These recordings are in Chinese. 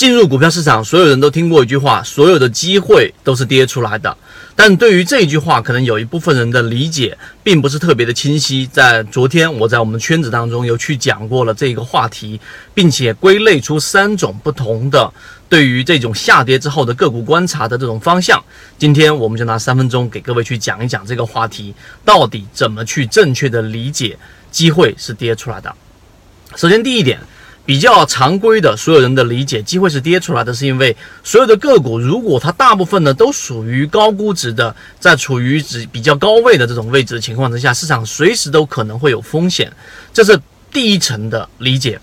进入股票市场，所有人都听过一句话：所有的机会都是跌出来的。但对于这一句话，可能有一部分人的理解并不是特别的清晰。在昨天，我在我们圈子当中有去讲过了这个话题，并且归类出三种不同的对于这种下跌之后的个股观察的这种方向。今天，我们就拿三分钟给各位去讲一讲这个话题，到底怎么去正确的理解机会是跌出来的。首先，第一点。比较常规的，所有人的理解，机会是跌出来的，是因为所有的个股，如果它大部分呢都属于高估值的，在处于指比较高位的这种位置的情况之下，市场随时都可能会有风险，这是第一层的理解。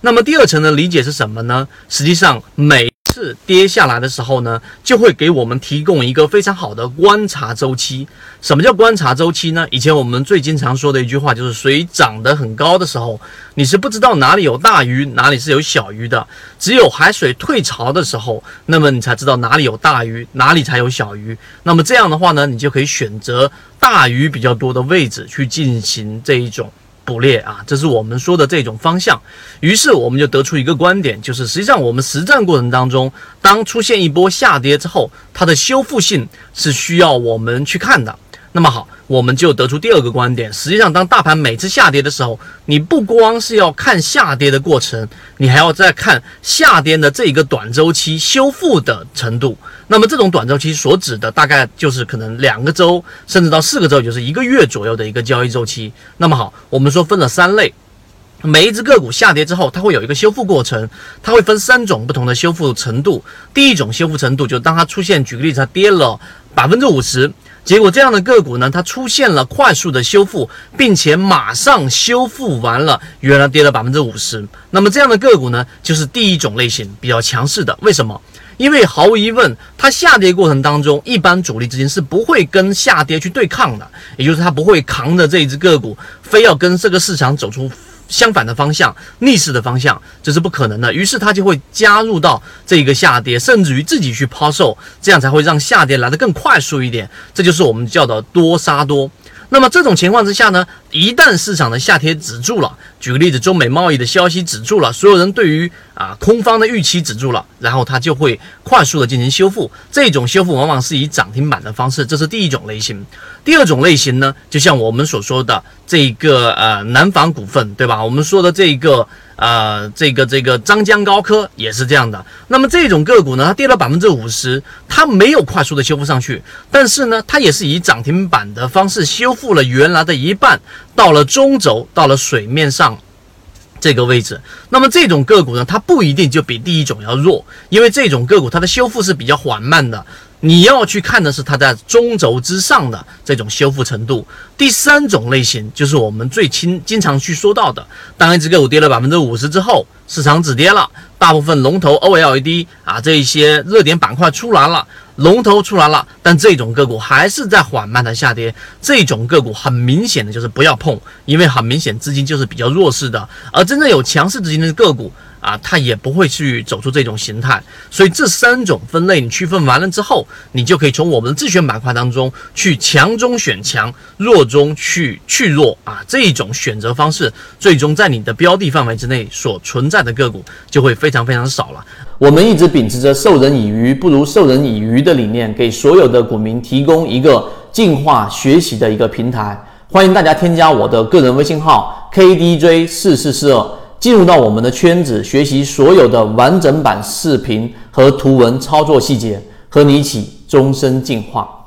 那么第二层的理解是什么呢？实际上每是跌下来的时候呢，就会给我们提供一个非常好的观察周期。什么叫观察周期呢？以前我们最经常说的一句话就是：水涨得很高的时候，你是不知道哪里有大鱼，哪里是有小鱼的；只有海水退潮的时候，那么你才知道哪里有大鱼，哪里才有小鱼。那么这样的话呢，你就可以选择大鱼比较多的位置去进行这一种。捕猎啊，这是我们说的这种方向。于是我们就得出一个观点，就是实际上我们实战过程当中，当出现一波下跌之后，它的修复性是需要我们去看的。那么好，我们就得出第二个观点。实际上，当大盘每次下跌的时候，你不光是要看下跌的过程，你还要再看下跌的这一个短周期修复的程度。那么，这种短周期所指的大概就是可能两个周，甚至到四个周，就是一个月左右的一个交易周期。那么好，我们说分了三类，每一只个股下跌之后，它会有一个修复过程，它会分三种不同的修复程度。第一种修复程度，就当它出现，举个例子，它跌了百分之五十。结果这样的个股呢，它出现了快速的修复，并且马上修复完了，原来跌了百分之五十。那么这样的个股呢，就是第一种类型比较强势的。为什么？因为毫无疑问，它下跌过程当中，一般主力资金是不会跟下跌去对抗的，也就是它不会扛着这一只个股，非要跟这个市场走出。相反的方向，逆势的方向，这是不可能的。于是他就会加入到这个下跌，甚至于自己去抛售，这样才会让下跌来得更快速一点。这就是我们叫的多杀多。那么这种情况之下呢，一旦市场的下跌止住了，举个例子，中美贸易的消息止住了，所有人对于啊空方的预期止住了，然后它就会快速的进行修复。这种修复往往是以涨停板的方式，这是第一种类型。第二种类型呢，就像我们所说的这个呃南纺股份，对吧？我们说的这个。呃，这个这个张江高科也是这样的。那么这种个股呢，它跌了百分之五十，它没有快速的修复上去，但是呢，它也是以涨停板的方式修复了原来的一半，到了中轴，到了水面上这个位置。那么这种个股呢，它不一定就比第一种要弱，因为这种个股它的修复是比较缓慢的。你要去看的是它在中轴之上的这种修复程度。第三种类型就是我们最经经常去说到的，当一只个股跌了百分之五十之后，市场止跌了，大部分龙头 OLED 啊这一些热点板块出来了，龙头出来了，但这种个股还是在缓慢的下跌。这种个股很明显的就是不要碰，因为很明显资金就是比较弱势的，而真正有强势资金的个股。啊，它也不会去走出这种形态，所以这三种分类你区分完了之后，你就可以从我们的自选板块当中去强中选强，弱中去去弱啊，这一种选择方式，最终在你的标的范围之内所存在的个股就会非常非常少了。我们一直秉持着授人以鱼不如授人以渔的理念，给所有的股民提供一个进化学习的一个平台，欢迎大家添加我的个人微信号 KDJ 四四四二。进入到我们的圈子，学习所有的完整版视频和图文操作细节，和你一起终身进化。